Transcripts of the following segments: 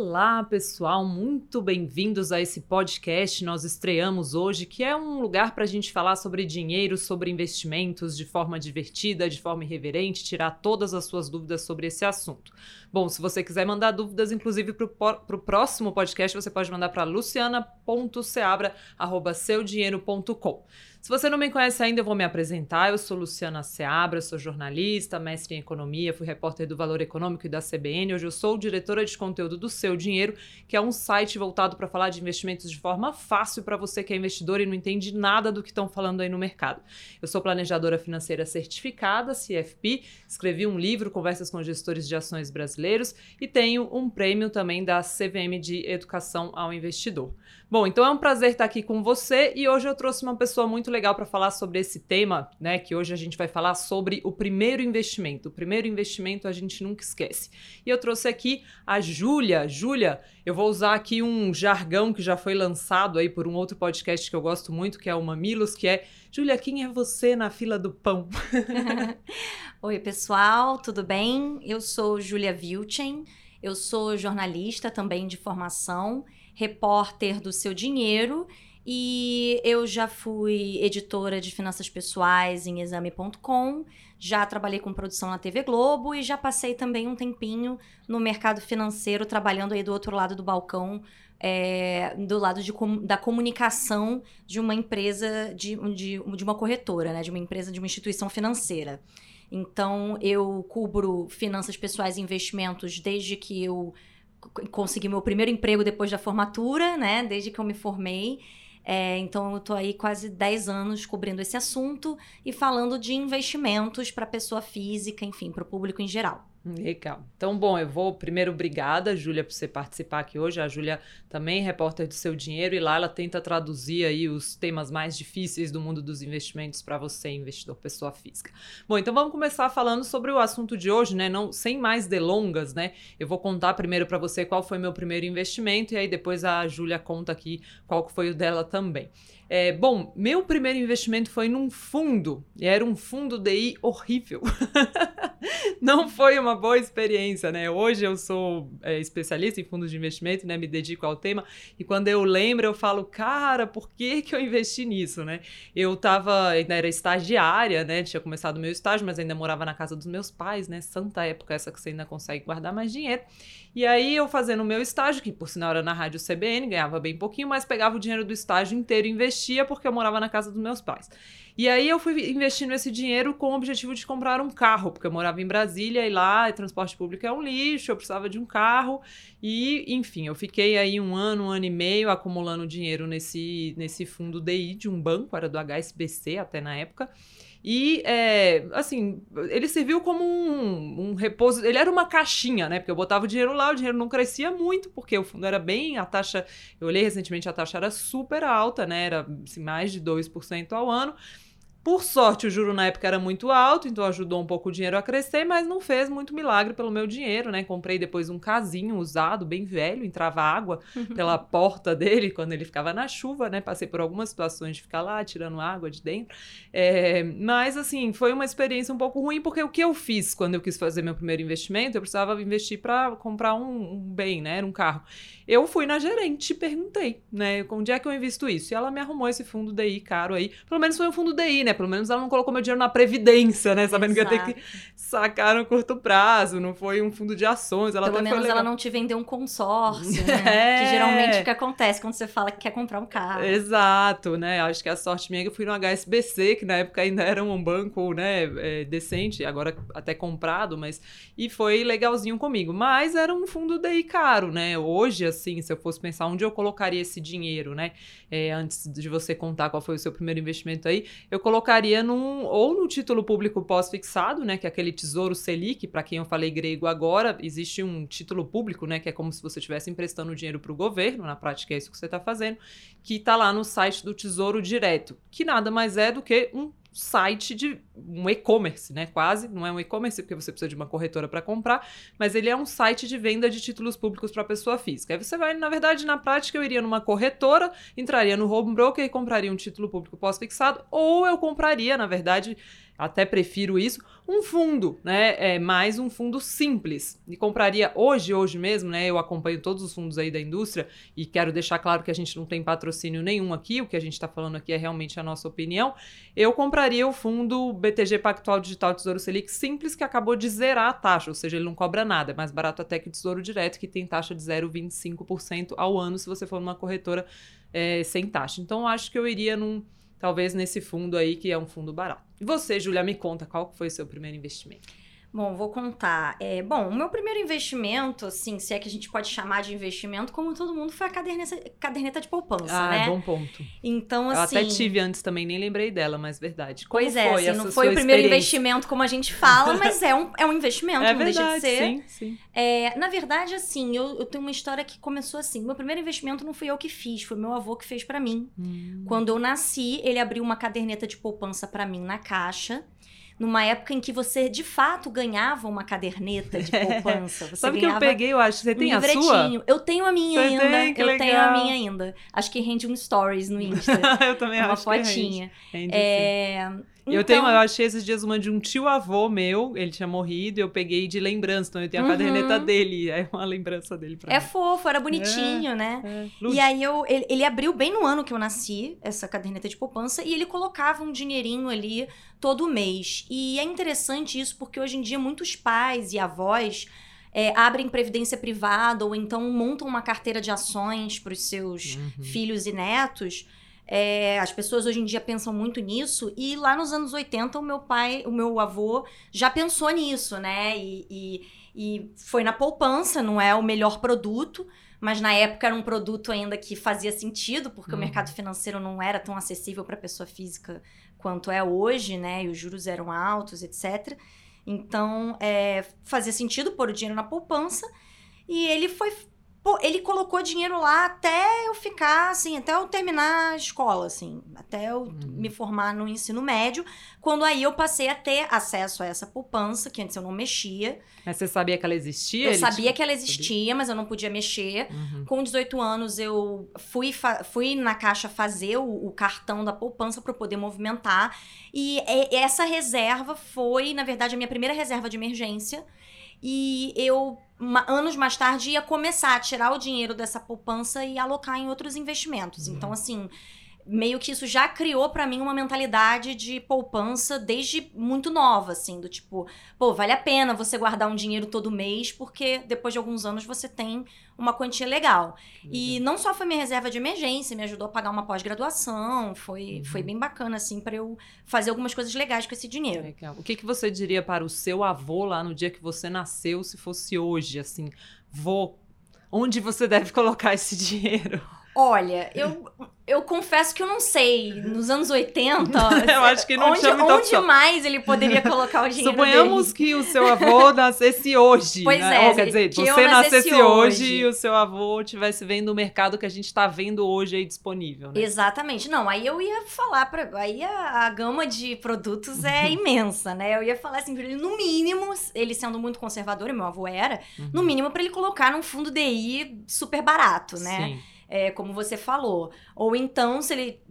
Olá, pessoal, muito bem-vindos a esse podcast. Nós estreamos hoje, que é um lugar para a gente falar sobre dinheiro, sobre investimentos de forma divertida, de forma irreverente, tirar todas as suas dúvidas sobre esse assunto. Bom, se você quiser mandar dúvidas, inclusive para o próximo podcast, você pode mandar para luciana.seabra.seudinheiro.com. Se você não me conhece ainda, eu vou me apresentar. Eu sou Luciana Seabra, sou jornalista, mestre em economia, fui repórter do Valor Econômico e da CBN. Hoje eu sou diretora de conteúdo do Seu Dinheiro, que é um site voltado para falar de investimentos de forma fácil para você que é investidor e não entende nada do que estão falando aí no mercado. Eu sou planejadora financeira certificada, CFP, escrevi um livro, Conversas com Gestores de Ações Brasileiros, e tenho um prêmio também da CVM de Educação ao Investidor. Bom, então é um prazer estar aqui com você e hoje eu trouxe uma pessoa muito legal para falar sobre esse tema, né? Que hoje a gente vai falar sobre o primeiro investimento. O primeiro investimento a gente nunca esquece. E eu trouxe aqui a Júlia. Júlia, eu vou usar aqui um jargão que já foi lançado aí por um outro podcast que eu gosto muito, que é o Mamilos, que é Júlia, quem é você na fila do pão? Oi, pessoal, tudo bem? Eu sou Júlia Vilchen, eu sou jornalista também de formação repórter do seu dinheiro e eu já fui editora de finanças pessoais em exame.com, já trabalhei com produção na TV Globo e já passei também um tempinho no mercado financeiro, trabalhando aí do outro lado do balcão, é, do lado de, da comunicação de uma empresa, de, de, de uma corretora, né? De uma empresa, de uma instituição financeira. Então, eu cubro finanças pessoais e investimentos desde que eu consegui meu primeiro emprego depois da formatura, né? Desde que eu me formei. É, então, eu estou aí quase 10 anos cobrindo esse assunto e falando de investimentos para pessoa física, enfim, para o público em geral. Legal. Então, bom, eu vou primeiro obrigada, Júlia, por você participar aqui hoje. A Júlia também é repórter do Seu Dinheiro e lá ela tenta traduzir aí os temas mais difíceis do mundo dos investimentos para você, investidor pessoa física. Bom, então vamos começar falando sobre o assunto de hoje, né? Não sem mais delongas, né? Eu vou contar primeiro para você qual foi meu primeiro investimento e aí depois a Júlia conta aqui qual foi o dela também. É, bom, meu primeiro investimento foi num fundo, e era um fundo DI horrível. Não foi uma boa experiência, né? Hoje eu sou é, especialista em fundos de investimento, né? Me dedico ao tema, e quando eu lembro, eu falo, cara, por que, que eu investi nisso, né? Eu tava, ainda era estagiária, né? Tinha começado o meu estágio, mas ainda morava na casa dos meus pais, né? Santa época essa que você ainda consegue guardar mais dinheiro. E aí eu fazendo o meu estágio, que por sinal era na rádio CBN, ganhava bem pouquinho, mas pegava o dinheiro do estágio inteiro e investia porque eu morava na casa dos meus pais. E aí eu fui investindo esse dinheiro com o objetivo de comprar um carro, porque eu morava em Brasília e lá transporte público é um lixo, eu precisava de um carro. E, enfim, eu fiquei aí um ano, um ano e meio acumulando dinheiro nesse, nesse fundo DI de um banco, era do HSBC até na época. E, é, assim, ele serviu como um, um, repouso. Ele era uma caixinha, né? Porque eu botava o dinheiro lá, o dinheiro não crescia muito, porque o fundo era bem. A taxa. Eu olhei recentemente, a taxa era super alta, né? Era assim, mais de 2% ao ano. Por sorte, o juro na época era muito alto, então ajudou um pouco o dinheiro a crescer, mas não fez muito milagre pelo meu dinheiro, né? Comprei depois um casinho usado, bem velho, entrava água pela porta dele quando ele ficava na chuva, né? Passei por algumas situações de ficar lá tirando água de dentro. É, mas, assim, foi uma experiência um pouco ruim, porque o que eu fiz quando eu quis fazer meu primeiro investimento, eu precisava investir para comprar um, um bem, né? Era um carro. Eu fui na gerente e perguntei, né? Onde é que eu invisto isso? E ela me arrumou esse fundo DI caro aí. Pelo menos foi um fundo DI, né? Pelo menos ela não colocou meu dinheiro na previdência, né? Sabendo Exato. que ia ter que sacar no curto prazo, não foi um fundo de ações. Ela Pelo menos ela não te vendeu um consórcio, né? É. Que geralmente é o que acontece quando você fala que quer comprar um carro. Exato, né? Acho que a sorte minha é que eu fui no HSBC, que na época ainda era um banco, né, é, decente, agora até comprado, mas. E foi legalzinho comigo. Mas era um fundo DI caro, né? Hoje, assim, se eu fosse pensar onde eu colocaria esse dinheiro, né? É, antes de você contar qual foi o seu primeiro investimento aí, eu colocaria num ou no título público pós-fixado, né, que é aquele Tesouro Selic, para quem eu falei grego agora, existe um título público, né, que é como se você estivesse emprestando dinheiro para o governo, na prática é isso que você está fazendo, que está lá no site do Tesouro Direto, que nada mais é do que um site de um e-commerce, né? Quase, não é um e-commerce porque você precisa de uma corretora para comprar, mas ele é um site de venda de títulos públicos para pessoa física. Aí você vai, na verdade, na prática eu iria numa corretora, entraria no home broker e compraria um título público pós-fixado, ou eu compraria, na verdade, até prefiro isso. Um fundo, né? É mais um fundo simples. E compraria hoje, hoje mesmo, né? Eu acompanho todos os fundos aí da indústria e quero deixar claro que a gente não tem patrocínio nenhum aqui. O que a gente está falando aqui é realmente a nossa opinião. Eu compraria o fundo BTG Pactual Digital Tesouro Selic simples, que acabou de zerar a taxa, ou seja, ele não cobra nada. É mais barato até que o Tesouro Direto, que tem taxa de 0,25% ao ano se você for numa corretora é, sem taxa. Então, acho que eu iria num talvez nesse fundo aí, que é um fundo barato. E você, Julia, me conta qual foi o seu primeiro investimento? Bom, vou contar. É, bom, o meu primeiro investimento, assim, se é que a gente pode chamar de investimento, como todo mundo, foi a caderneta, caderneta de poupança, ah, né? bom ponto. Então, assim... Eu até tive antes também, nem lembrei dela, mas verdade. Como pois é, assim, não foi o primeiro investimento como a gente fala, mas é um, é um investimento, é não verdade, deixa de ser. sim, sim. É, na verdade, assim, eu, eu, tenho uma história que começou assim. Meu primeiro investimento não fui eu que fiz, foi meu avô que fez para mim. Hum. Quando eu nasci, ele abriu uma caderneta de poupança para mim na caixa numa época em que você de fato ganhava uma caderneta de poupança. Você Sabe que eu peguei, eu acho. Você tem um a sua? Eu tenho a minha você ainda. Tem? Eu legal. tenho a minha ainda. Acho que rende um stories no Insta. eu também é uma acho fotinha. que rende. rende é... Eu tenho, eu achei esses dias uma de um tio avô meu, ele tinha morrido, eu peguei de lembrança, então eu tenho a Uhum. caderneta dele, é uma lembrança dele pra É mim. fofo, era bonitinho, né? É, E aí eu, ele, ele abriu bem no ano que eu nasci, essa caderneta de poupança, e ele colocava um dinheirinho ali todo mês. E é interessante isso porque hoje em dia muitos pais e avós é, abrem previdência privada ou então montam uma carteira de ações para os seus Uhum. filhos e netos. É, as pessoas hoje em dia pensam muito nisso, e lá nos anos 80 o meu pai, o meu avô já pensou nisso, né? E, e, e foi na poupança, não é o melhor produto, mas na época era um produto ainda que fazia sentido, porque Uhum. o mercado financeiro não era tão acessível para pessoa física quanto é hoje, né? E os juros eram altos, etc. Então, é, fazia sentido pôr o dinheiro na poupança. E ele foi. Pô, ele colocou dinheiro lá até eu ficar, assim, até eu terminar a escola, assim, até eu Uhum. me formar no ensino médio, quando aí eu passei a ter acesso a essa poupança, que antes eu não mexia. Mas você sabia que ela existia? Eu Ele sabia te- que ela existia, mas eu não podia mexer. Uhum. Com 18 anos, eu fui, fui na caixa fazer o, o cartão da poupança para poder movimentar. E é- essa reserva foi, na verdade, a minha primeira reserva de emergência. E eu, anos mais tarde, ia começar a tirar o dinheiro dessa poupança e alocar em outros investimentos. Uhum. Então, assim. Meio que isso já criou pra mim uma mentalidade de poupança desde muito nova, assim, do tipo, pô, vale a pena você guardar um dinheiro todo mês, porque depois de alguns anos você tem uma quantia legal. E não só foi minha reserva de emergência, me ajudou a pagar uma pós-graduação, foi, Uhum. foi bem bacana, assim, pra eu fazer algumas coisas legais com esse dinheiro. Legal. O que, que você diria para o seu avô lá no dia que você nasceu, se fosse hoje, assim, vô, onde você deve colocar esse dinheiro? Olha, eu, eu confesso que eu não sei. Nos anos 80, Eu acho que não onde, tinha muita onde mais ele poderia colocar o dinheiro Suponhamos dele? que o seu avô nascesse hoje. Pois né? é, Ou, quer dizer, que você nascesse hoje hoje. e o seu avô estivesse vendo o mercado que a gente está vendo hoje aí disponível, né? Exatamente. Não, aí eu ia falar para aí a, a gama de produtos é imensa, né? Eu ia falar assim, ele, no mínimo, ele sendo muito conservador, e meu avô era, Uhum. no mínimo para ele colocar num fundo DI super barato, né? Sim. É, como você falou. Ou então, se ele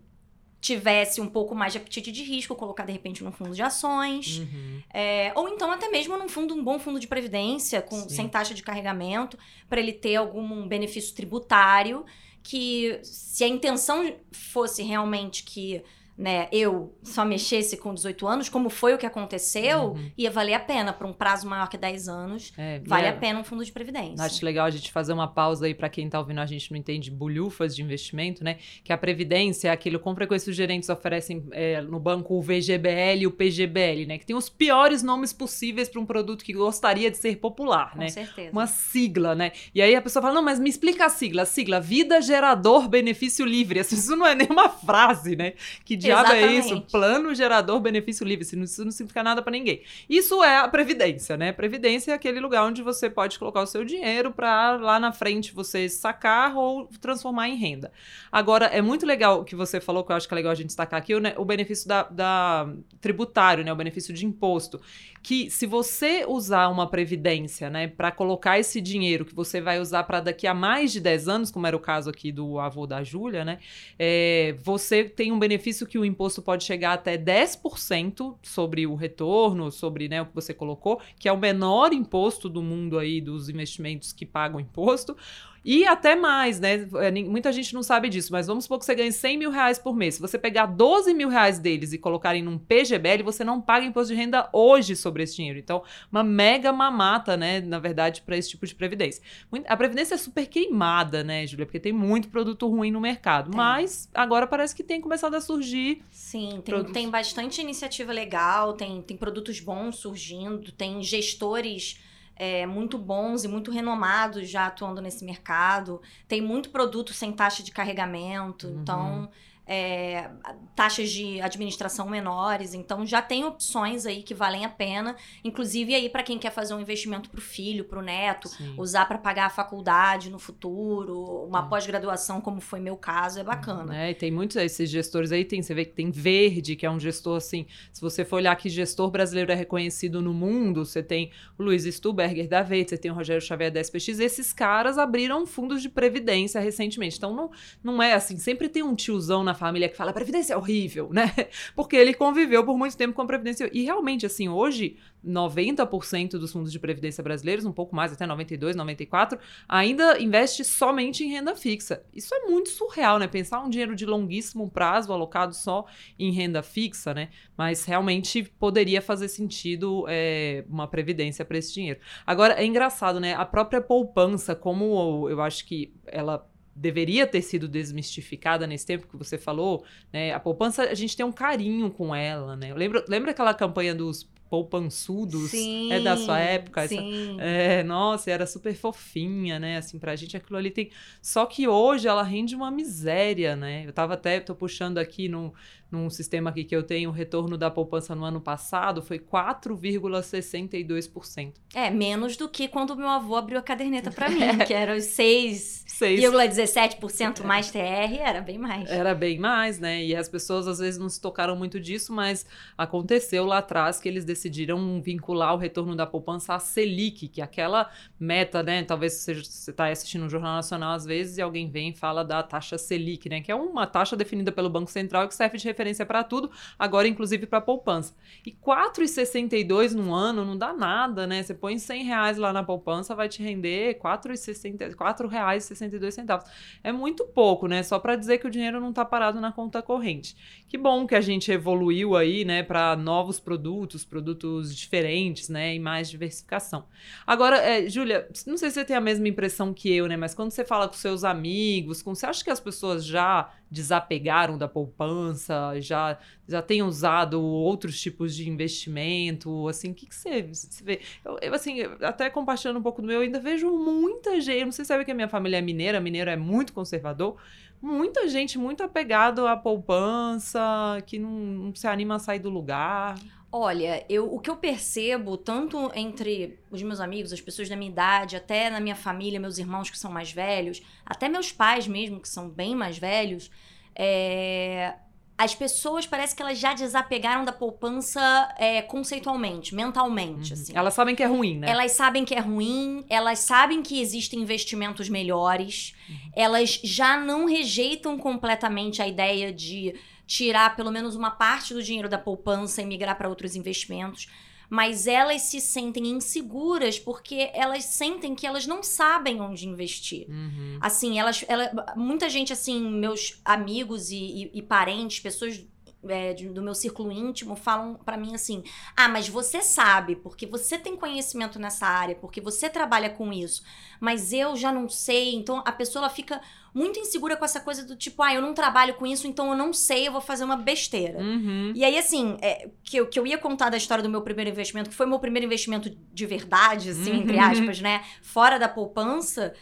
tivesse um pouco mais de apetite de risco, colocar de repente num fundo de ações. Uhum. É, ou então até mesmo num fundo, um bom fundo de previdência, com, Sim. sem taxa de carregamento, para ele ter algum benefício tributário. Que se a intenção fosse realmente que né, eu só mexesse com 18 anos, como foi o que aconteceu, Uhum. ia valer a pena para um prazo maior que 10 anos. É, Vale e a é- pena um fundo de previdência. Acho legal a gente fazer uma pausa aí para quem tá ouvindo a gente não entende bolhufas de investimento, né? Que a previdência é aquilo com frequência os gerentes oferecem é, no banco o VGBL e o PGBL, né? Que tem os piores nomes possíveis para um produto que gostaria de ser popular, Com né? certeza. Uma sigla, né? E aí a pessoa fala: não, mas me explica a sigla. A sigla, vida gerador benefício livre. Assim, Isso não é nenhuma frase, né? Que diabo é isso? Plano gerador benefício livre. Isso não, isso não significa nada para ninguém. Isso é a previdência, né? Previdência é aquele lugar onde você pode colocar o seu dinheiro para lá na frente você sacar ou transformar em renda. Agora, é muito legal o que você falou, que eu acho que é legal a gente destacar aqui, o, né, o benefício da, da- tributário, né? O benefício de imposto. Que se você usar uma previdência, né, para colocar esse dinheiro que você vai usar para daqui a mais de 10 anos, como era o caso aqui do avô da Júlia, né? é, você tem um benefício que que o imposto pode chegar até 10% sobre o retorno, sobre né, o que você colocou, que é o menor imposto do mundo aí dos investimentos que pagam imposto. E até mais, né? É, muita gente não sabe disso, mas vamos supor que você ganhe 100 mil reais por mês. Se você pegar 12 mil reais deles e colocarem num PGBL, você não paga imposto de renda hoje sobre esse dinheiro. Então, uma mega mamata, né? Na verdade, para esse tipo de previdência. A previdência é super queimada, né, Júlia? Porque tem muito produto ruim no mercado. Tem. Mas agora parece que tem começado a surgir. Sim, tem, tem bastante iniciativa legal, tem, tem produtos bons surgindo, tem gestores é, muito bons e muito renomados já atuando nesse mercado. Tem muito produto sem taxa de carregamento. Uhum. Então, é, taxas de administração menores, então já tem opções aí que valem a pena, inclusive aí para quem quer fazer um investimento para o filho, para o neto, Sim. usar para pagar a faculdade no futuro, uma é. pós-graduação como foi meu caso, é bacana. É, e tem muitos esses gestores aí, tem, você vê que tem Verde, que é um gestor assim, se você for olhar que gestor brasileiro é reconhecido no mundo, você tem o Luiz Stuberger da Verde, você tem o Rogério Xavier da SPX, esses caras abriram fundos de previdência recentemente, então não, não é assim, sempre tem um tiozão na família que fala previdência é horrível, né? Porque ele conviveu por muito tempo com a previdência. E realmente, assim, hoje, 90% dos fundos de previdência brasileiros, um pouco mais, até 92, 94, ainda investe somente em renda fixa. Isso é muito surreal, né? Pensar um dinheiro de longuíssimo prazo alocado só em renda fixa, né? Mas realmente poderia fazer sentido é, uma previdência para esse dinheiro. Agora, é engraçado, né? A própria poupança, como eu acho que ela deveria ter sido desmistificada nesse tempo que você falou, né? A poupança, a gente tem um carinho com ela, né? Lembra, lembra aquela campanha dos poupançudos sim, é da sua época sim. Essa, é, nossa era super fofinha né assim pra gente aquilo ali tem só que hoje ela rende uma miséria né eu tava até tô puxando aqui no num sistema aqui que eu tenho, o retorno da poupança no ano passado foi 4,62%. É, menos do que quando meu avô abriu a caderneta para mim, que era os 6,17% mais TR, era bem mais. Era bem mais, né? E as pessoas às vezes não se tocaram muito disso, mas aconteceu lá atrás que eles decidiram vincular o retorno da poupança à Selic, que é aquela meta, né? Talvez você está assistindo um Jornal Nacional às vezes e alguém vem e fala da taxa Selic, né? Que é uma taxa definida pelo Banco Central e que serve de referência para tudo, agora inclusive para poupança. E 4,62 no ano não dá nada, né? Você põe 100 reais lá na poupança, vai te render R$ 4,62. É muito pouco, né? Só para dizer que o dinheiro não está parado na conta corrente. Que bom que a gente evoluiu aí, né, para novos produtos, produtos diferentes, né, e mais diversificação. Agora, é, Júlia, não sei se você tem a mesma impressão que eu, né, mas quando você fala com seus amigos, com, você acha que as pessoas já desapegaram da poupança, já, já têm usado outros tipos de investimento, assim, o que, que você, você vê? Eu, eu, assim, até compartilhando um pouco do meu, eu ainda vejo muita gente, não sei se sabe que a minha família é mineira, mineiro é muito conservador, muita gente muito apegado à poupança, que não, não se anima a sair do lugar. Olha, eu, o que eu percebo, tanto entre os meus amigos, as pessoas da minha idade, até na minha família, meus irmãos que são mais velhos, até meus pais mesmo, que são bem mais velhos, é, as pessoas parece que elas já desapegaram da poupança é, conceitualmente, mentalmente. Uhum. Assim. Elas sabem que é ruim, né? Elas sabem que é ruim, elas sabem que existem investimentos melhores, uhum. elas já não rejeitam completamente a ideia de tirar pelo menos uma parte do dinheiro da poupança e migrar para outros investimentos. Mas elas se sentem inseguras porque elas sentem que elas não sabem onde investir. Uhum. Assim, elas, ela, muita gente, assim, meus amigos e, e, e parentes, pessoas é, do meu círculo íntimo falam para mim assim: ah, mas você sabe, porque você tem conhecimento nessa área, porque você trabalha com isso, mas eu já não sei. Então a pessoa fica muito insegura com essa coisa do tipo, ah, eu não trabalho com isso, então eu não sei, eu vou fazer uma besteira. Uhum. E aí, assim, é, que, eu, que eu ia contar da história do meu primeiro investimento, que foi meu primeiro investimento de verdade, assim, uhum. entre aspas, né? Fora da poupança.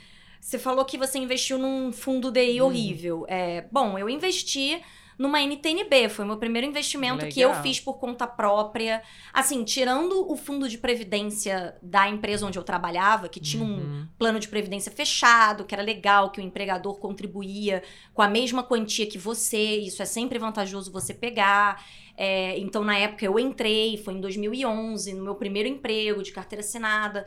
Você falou que você investiu num fundo DI uhum. horrível. É, bom, eu investi numa NTNB. Foi o meu primeiro investimento Legal. que eu fiz por conta própria. Assim, tirando o fundo de previdência da empresa onde eu trabalhava, que tinha uhum. um plano de previdência fechado, que era legal, que o empregador contribuía com a mesma quantia que você. Isso é sempre vantajoso você pegar. É, então, na época, eu entrei, foi em 2011, no meu primeiro emprego de carteira assinada.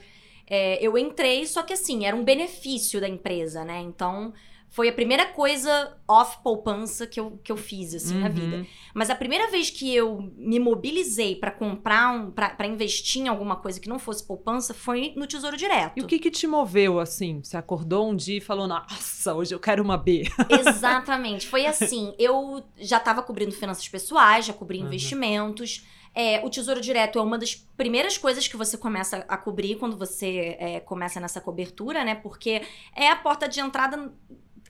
é, eu entrei, só que assim, era um benefício da empresa, né? Então, foi a primeira coisa off poupança que eu, que eu fiz, assim, Uhum. na vida. Mas a primeira vez que eu me mobilizei pra comprar, um, pra investir em alguma coisa que não fosse poupança, foi no Tesouro Direto. E o que que te moveu, assim? Você acordou um dia e falou, nossa, hoje eu quero uma B. Exatamente. Foi assim. Eu já estava cobrindo finanças pessoais, já cobri Uhum. investimentos. É, o Tesouro Direto é uma das primeiras coisas que você começa a cobrir quando você é, começa nessa cobertura, né? Porque é a porta de entrada.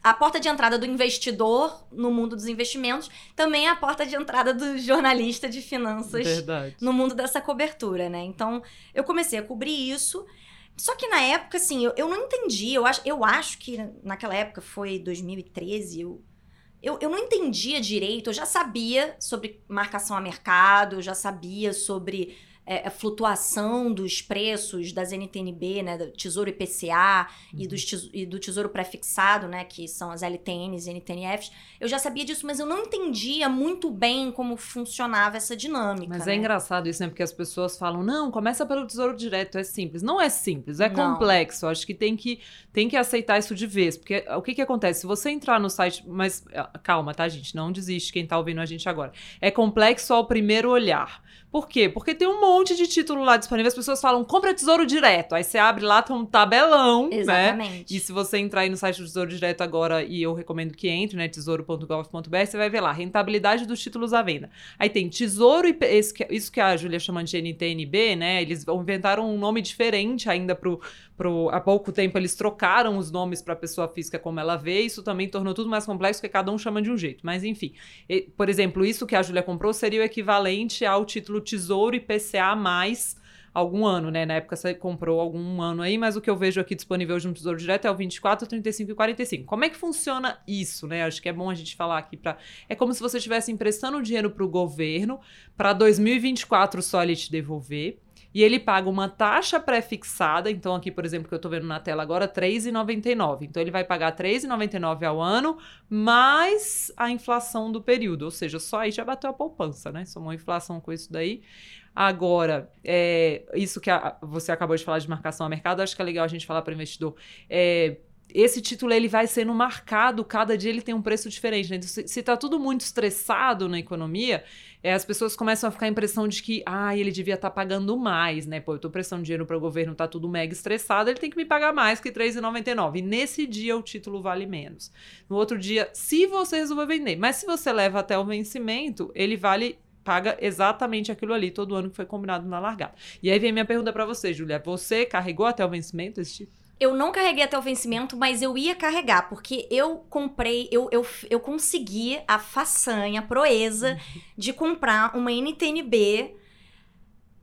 A porta de entrada do investidor no mundo dos investimentos também é a porta de entrada do jornalista de finanças Verdade. no mundo dessa cobertura, né? Então, eu comecei a cobrir isso. Só que na época, assim, eu, eu não entendi. Eu acho, eu acho que naquela época foi 2013. Eu, eu, eu não entendia direito. Eu já sabia sobre marcação a mercado, eu já sabia sobre é, a flutuação dos preços das NTNB, né? Do Tesouro IPCA e, dos tes- e do Tesouro Prefixado, né? Que são as LTNs e NTNFs. Eu já sabia disso, mas eu não entendia muito bem como funcionava essa dinâmica. Mas né? é engraçado isso, né? Porque as pessoas falam, não, começa pelo Tesouro Direto, é simples. Não é simples, é Não. complexo. Acho que tem, que tem que aceitar isso de vez. Porque o que que acontece? Se você entrar no site... Mas ah, calma, tá, gente? Não desiste quem tá ouvindo a gente agora. É complexo ao primeiro olhar. Por quê? Porque tem um monte de título lá disponível. As pessoas falam, compra Tesouro Direto. Aí você abre lá, tem um tabelão, né? Exatamente. E se você entrar aí no site do Tesouro Direto agora, e eu recomendo que entre, né? tesouro.gov.br, você vai ver lá, rentabilidade dos títulos à venda. Aí tem Tesouro e isso que a Júlia chama de NTNB, né? Eles inventaram um nome diferente ainda pro, pro. Há pouco tempo eles trocaram os nomes para a pessoa física como ela vê. Isso também tornou tudo mais complexo, porque cada um chama de um jeito. Mas enfim. Por exemplo, isso que a Júlia comprou seria o equivalente ao título Tesouro IPCA mais algum ano, né? Na época você comprou algum ano aí, mas o que eu vejo aqui disponível hoje no Tesouro Direto é o 24, 35 e 45. Como é que funciona isso, né? Acho que é bom a gente falar aqui para É como se você estivesse emprestando dinheiro para o governo para 2024 só ele te devolver. E ele paga uma taxa pré-fixada, então aqui, por exemplo, que eu tô vendo na tela agora, R$ 3,99. Então ele vai pagar R$ 3,99 ao ano, mais a inflação do período. Ou seja, só aí já bateu a poupança, né? Somou inflação com isso daí. Agora, é, isso que a- você acabou de falar de marcação a mercado, acho que é legal a gente falar para o investidor. É, esse título ele vai sendo marcado, cada dia ele tem um preço diferente. Né? Então, se, se tá tudo muito estressado na economia, é, as pessoas começam a ficar a impressão de que, ah, ele devia estar pagando mais, né? Pô, eu tô prestando dinheiro para o governo, tá tudo mega estressado, ele tem que me pagar mais que R$ 3,99. E nesse dia o título vale menos. No outro dia, se você resolver vender, mas se você leva até o vencimento, ele vale paga exatamente aquilo ali todo ano que foi combinado na largada. E aí vem minha pergunta para você, Julia, você carregou até o vencimento esse tipo? Eu não carreguei até o vencimento, mas eu ia carregar, porque eu comprei, eu, eu, eu consegui a façanha, a proeza de comprar uma NTNB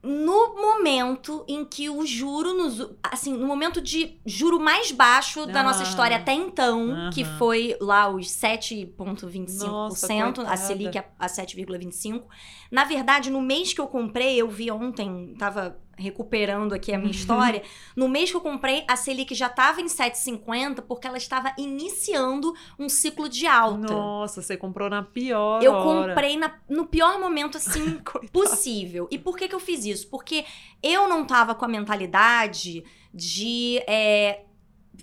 no momento em que o juro, nos, assim, no momento de juro mais baixo da nossa Ah. história até então, Aham. que foi lá os Nossa, 7,25%, a. Selic a, a 7,25%. Na verdade, no mês que eu comprei, eu vi ontem, tava recuperando aqui a minha história, no mês que eu comprei, a Selic já estava em 7,50 porque ela estava iniciando um ciclo de alta. Nossa, você comprou na pior Eu hora. comprei na- no pior momento, assim, possível. E por que, que eu fiz isso? Porque eu não tava com a mentalidade de é,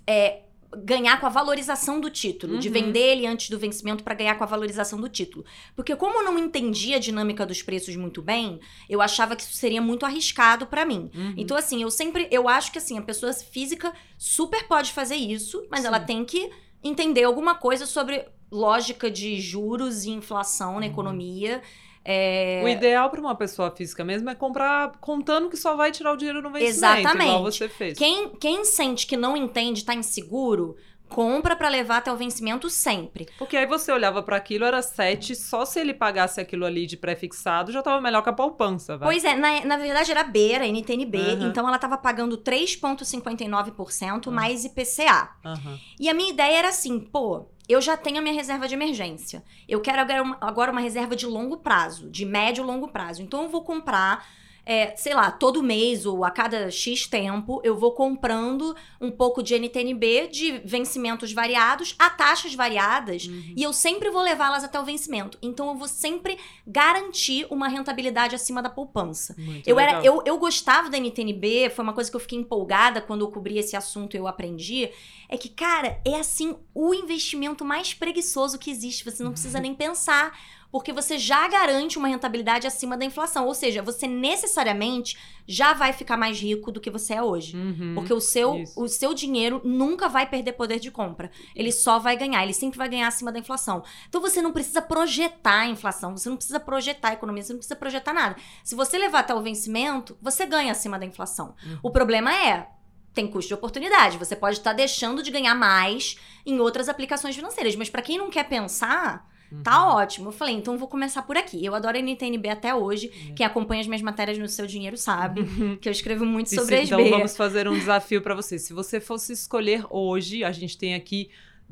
é, ganhar com a valorização do título, de Uhum. vender ele antes do vencimento para ganhar com a valorização do título. Porque como eu não entendia a dinâmica dos preços muito bem, eu achava que isso seria muito arriscado para mim. Uhum. Então, assim, eu sempre. Eu acho que assim, a pessoa física super pode fazer isso, mas ela Sim. tem que entender alguma coisa sobre lógica de juros e inflação na Uhum. economia. É, O ideal para uma pessoa física mesmo é comprar contando que só vai tirar o dinheiro no vencimento, Exatamente. igual você fez. Quem, quem sente que não entende, tá inseguro, compra para levar até o vencimento sempre. Porque aí você olhava para aquilo, era 7, só se ele pagasse aquilo ali de pré-fixado, já tava melhor que a poupança, vai. Pois é, na, na verdade era B, era NTNB, Aham. então ela tava pagando 3,59% Ah. mais IPCA. Aham. E a minha ideia era assim, pô, eu já tenho a minha reserva de emergência. Eu quero agora uma, agora uma reserva de longo prazo, de médio e longo prazo. Então eu vou comprar é, sei lá, todo mês ou a cada X tempo, eu vou comprando um pouco de NTNB de vencimentos variados a taxas variadas Uhum. e eu sempre vou levá-las até o vencimento. Então eu vou sempre garantir uma rentabilidade acima da poupança. Muito Eu, era, eu, eu gostava da NTNB, foi uma coisa que eu fiquei empolgada quando eu cobri esse assunto e eu aprendi. É que, cara, é assim o investimento mais preguiçoso que existe. Você não precisa nem pensar. Porque você já garante uma rentabilidade acima da inflação. Ou seja, você necessariamente já vai ficar mais rico do que você é hoje. Uhum. Porque o seu, isso. o seu dinheiro nunca vai perder poder de compra. Ele só vai ganhar, ele sempre vai ganhar acima da inflação. Então você não precisa projetar a inflação, você não precisa projetar a economia, você não precisa projetar nada. Se você levar até o vencimento, você ganha acima da inflação. Uhum. O problema é. Tem custo de oportunidade. Você pode estar deixando de ganhar mais em outras aplicações financeiras. Mas para quem não quer pensar, tá Uhum. ótimo. Eu falei, então vou começar por aqui. Eu adoro a NTNB até hoje. É. Quem acompanha as minhas matérias no Seu Dinheiro sabe que eu escrevo muito Se- sobre se- as então B. vamos fazer um desafio para você. Se você fosse escolher hoje, a gente tem aqui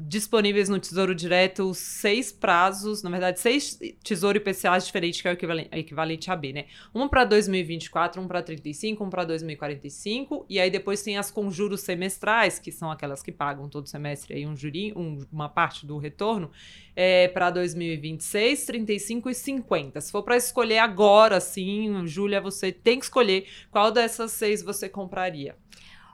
disponíveis no Tesouro Direto seis prazos, na verdade, seis Tesouro IPCAs diferentes, que é o equivalente, equivalente a B, né? Um para 2024, um para 35, um para 2045, e aí depois tem as com juros semestrais, que são aquelas que pagam todo semestre aí um jurinho, um- uma parte do retorno, é, para 2026, 35 e 50. Se for para escolher agora, sim, Júlia, você tem que escolher qual dessas seis você compraria.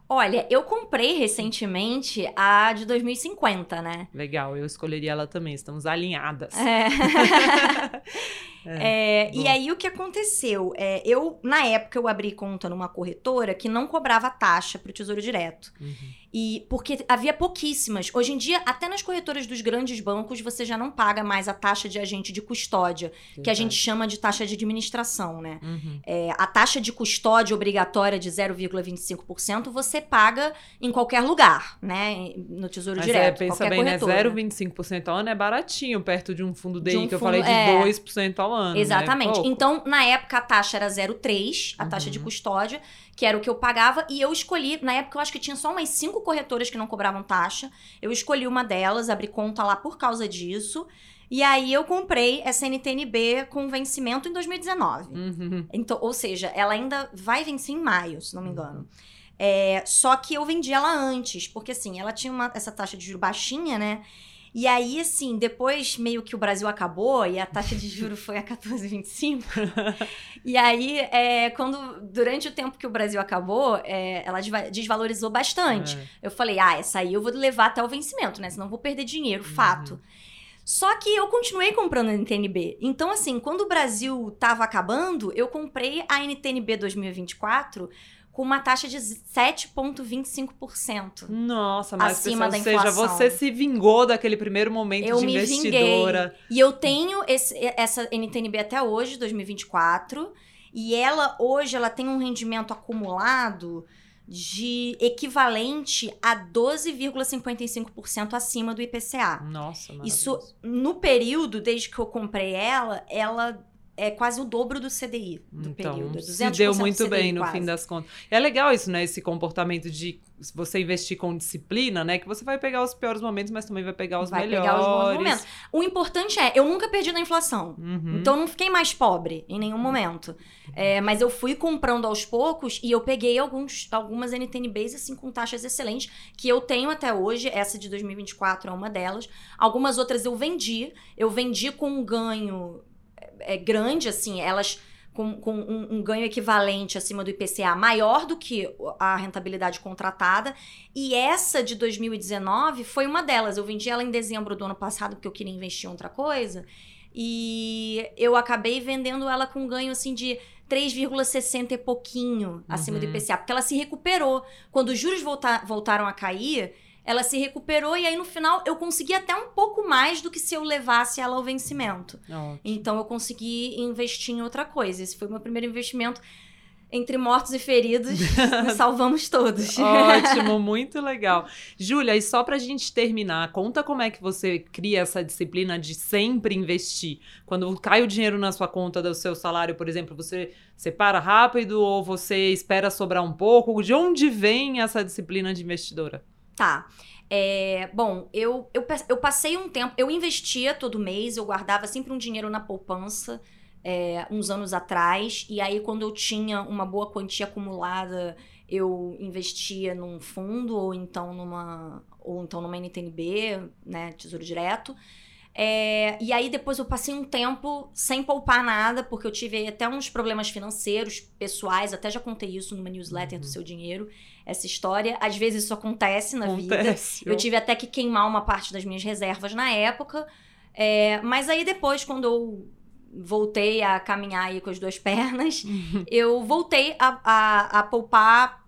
Olha, eu comprei recentemente a de 2050, né? Legal, eu escolheria ela também, estamos alinhadas. É. É, bom. e aí o que aconteceu? É, eu, na época, eu abri conta numa corretora que não cobrava taxa para o Tesouro Direto. Uhum. E porque havia pouquíssimas. Hoje em dia, até nas corretoras dos grandes bancos, você já não paga mais a taxa de agente de custódia, que a gente chama de taxa de administração, né? Uhum. É, a taxa de custódia obrigatória de 0,25% você paga em qualquer lugar, né? No Tesouro Mas Direto. é, pensa bem, né? corretora. 0,25% ao ano é baratinho perto de um fundo DI De um que eu fundo- falei de é. 2% ao ano. Né? Exatamente. Pouco. Então, na época, a taxa era 0,3, a taxa de Uhum. custódia, que era o que eu pagava, e eu escolhi, na época eu acho que tinha só umas cinco corretoras que não cobravam taxa. Eu escolhi uma delas, abri conta lá por causa disso. E aí eu comprei essa NTNB com vencimento em 2019. Uhum. Então, ou seja, ela ainda vai vencer em maio, se não me engano. É, só que eu vendi ela antes, porque assim, ela tinha uma- essa taxa de juro baixinha, né? E aí, assim, depois meio que o Brasil acabou e a taxa de juro foi a 14,25. e aí, é, quando durante o tempo que o Brasil acabou, é, ela desva- desvalorizou bastante. É. Eu falei, ah, essa aí eu vou levar até o vencimento, né? Senão eu vou perder dinheiro, fato. Só que eu continuei comprando a NTNB. Então, assim, quando o Brasil tava acabando, eu comprei a NTNB 2024 com uma taxa de 7,25%. Nossa, mas Acima ou da seja, inflação. você se vingou daquele primeiro momento Eu de me investidora. E eu tenho esse- essa NTNB até hoje, 2024, e ela hoje ela tem um rendimento acumulado de equivalente a 12,55% acima do IPCA. Nossa, Isso, no período, desde que eu comprei ela, ela é quase o dobro do CDI do Então, período. se 200% deu muito bem no quase. fim das contas. É legal isso, né? Esse comportamento de você investir com disciplina, né? Que você vai pegar os piores momentos, mas também vai pegar os Vai melhores. pegar os bons momentos. O importante é, eu nunca perdi na inflação. Uhum. Então eu não fiquei mais pobre em nenhum momento. É, mas eu fui comprando aos poucos e eu peguei alguns, algumas NTNBs assim com taxas excelentes que eu tenho até hoje. Essa de 2024 é uma delas. Algumas outras eu vendi. Eu vendi com um ganho é, grande, assim, elas com, com um, um ganho equivalente acima do IPCA maior do que a rentabilidade contratada. E essa de 2019 foi uma delas. Eu vendi ela em dezembro do ano passado porque eu queria investir em outra coisa. E eu acabei vendendo ela com um ganho assim de 3,60 e pouquinho acima do Uhum. IPCA, porque ela se recuperou. Quando os juros volta- voltaram a cair, ela se recuperou e aí no final eu consegui até um pouco mais do que se eu levasse ela ao vencimento. Ótimo. Então eu consegui investir em outra coisa. Esse foi o meu primeiro investimento. Entre mortos e feridos, nos salvamos todos. Ótimo, muito legal. Júlia, e só pra gente terminar, conta como é que você cria essa disciplina de sempre investir. Quando cai o dinheiro na sua conta do seu salário, por exemplo, você separa rápido ou você espera sobrar um pouco? De onde vem essa disciplina de investidora? Tá. É, bom, eu, eu, eu passei um tempo, eu investia todo mês, eu guardava sempre um dinheiro na poupança. é, uns anos atrás. E aí, quando eu tinha uma boa quantia acumulada, eu investia num fundo ou então numa ou então numa NTNB, né, Tesouro Direto. É, e aí depois eu passei um tempo sem poupar nada, porque eu tive até uns problemas financeiros, pessoais, até já contei isso numa newsletter uhum. do Seu Dinheiro, essa história. Às vezes isso acontece na acontece. vida. Eu tive até que queimar uma parte das minhas reservas na época. É, mas aí depois, quando eu voltei a caminhar aí com as duas pernas, uhum. eu voltei a, a, a poupar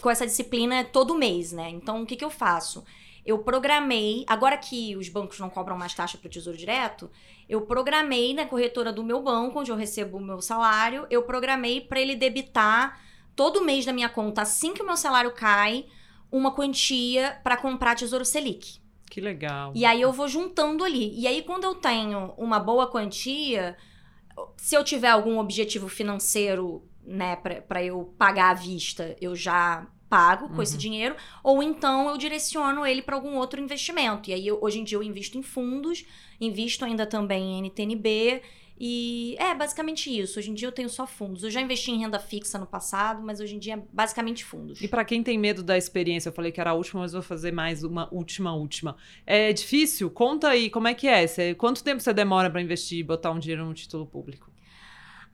com essa disciplina todo mês, né? Então, o que, que eu faço? Eu programei, agora que os bancos não cobram mais taxa para o Tesouro Direto, eu programei na corretora do meu banco, onde eu recebo o meu salário, eu programei para ele debitar todo mês da minha conta, assim que o meu salário cai, uma quantia para comprar Tesouro Selic. Que legal. E aí eu vou juntando ali. E aí quando eu tenho uma boa quantia, se eu tiver algum objetivo financeiro, né, para eu pagar à vista, eu já pago com uhum. esse dinheiro, ou então eu direciono ele para algum outro investimento. E aí, eu, hoje em dia, eu invisto em fundos, invisto ainda também em NTNB. E é basicamente isso. Hoje em dia eu tenho só fundos. Eu já investi em renda fixa no passado, mas hoje em dia é basicamente fundos. E para quem tem medo da experiência, eu falei que era a última, mas vou fazer mais uma última, última. É difícil? Conta aí como é que é. Quanto tempo você demora para investir e botar um dinheiro no título público?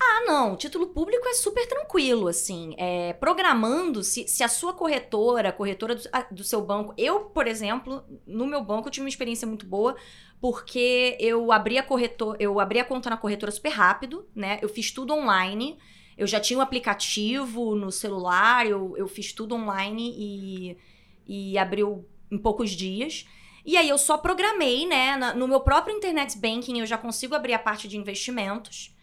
Ah, não, título público é super tranquilo, assim. É, programando, se, se a sua corretora, a corretora do, a, do seu banco. Eu, por exemplo, no meu banco, eu tive uma experiência muito boa, porque eu abri a corretor, eu abri a conta na corretora super rápido, né? Eu fiz tudo online. Eu já tinha um aplicativo no celular, eu, eu fiz tudo online e, e abriu em poucos dias. E aí eu só programei, né? Na, no meu próprio internet banking eu já consigo abrir a parte de investimentos.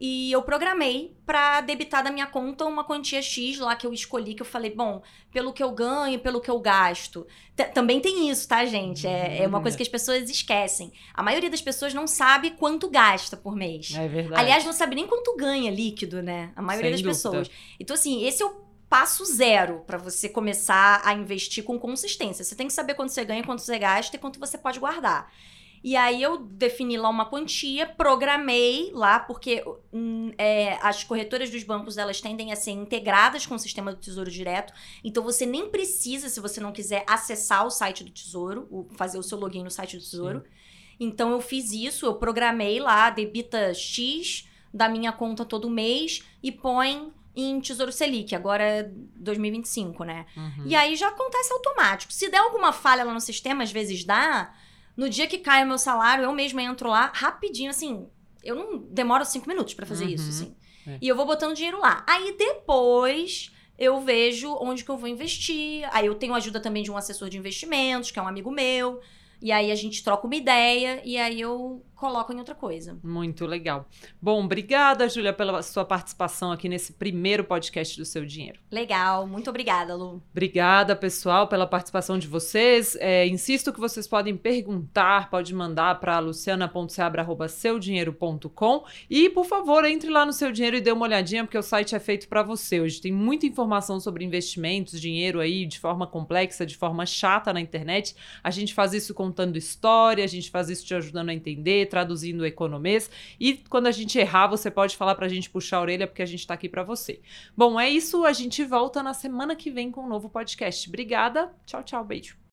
E eu programei para debitar da minha conta uma quantia X lá que eu escolhi, que eu falei, bom, pelo que eu ganho, pelo que eu gasto. T também tem isso, tá, gente? É, é, uma coisa que as pessoas esquecem. A maioria das pessoas não sabe quanto gasta por mês. É verdade. Aliás, não sabe nem quanto ganha líquido, né? A maioria Sem das dúvida. pessoas. Então, assim, esse é o passo zero para você começar a investir com consistência. Você tem que saber quanto você ganha, quanto você gasta e quanto você pode guardar. E aí eu defini lá uma quantia, programei lá, porque hum, é, as corretoras dos bancos elas tendem a ser integradas com o sistema do Tesouro Direto. Então você nem precisa, se você não quiser, acessar o site do Tesouro, fazer o seu login no site do Tesouro. Sim. Então eu fiz isso, eu programei lá, debita X da minha conta todo mês e põe em Tesouro Selic, agora é 2025, né? Uhum. E aí já acontece automático. Se der alguma falha lá no sistema, às vezes dá no dia que cai o meu salário, eu mesma entro lá rapidinho, assim. Eu não demoro cinco minutos para fazer uhum. isso, assim. É. E eu vou botando dinheiro lá. Aí depois eu vejo onde que eu vou investir. Aí eu tenho ajuda também de um assessor de investimentos, que é um amigo meu. E aí a gente troca uma ideia e aí eu coloco em outra coisa. Muito legal. Bom, obrigada, Júlia, pela sua participação aqui nesse primeiro podcast do Seu Dinheiro. Legal, muito obrigada, Lu. Obrigada, pessoal, pela participação de vocês. É, insisto que vocês podem perguntar, pode mandar para luciana.seabra.seudinheiro.com e, por favor, entre lá no Seu Dinheiro e dê uma olhadinha, porque o site é feito para você. Hoje tem muita informação sobre investimentos, dinheiro aí, de forma complexa, de forma chata na internet. A gente faz isso contando história, a gente faz isso te ajudando a entender, traduzindo economês. E quando a gente errar, você pode falar para a gente puxar a orelha, porque a gente está aqui para você. Bom, é isso. A gente volta na semana que vem com um novo podcast. Obrigada. Tchau, tchau. Beijo.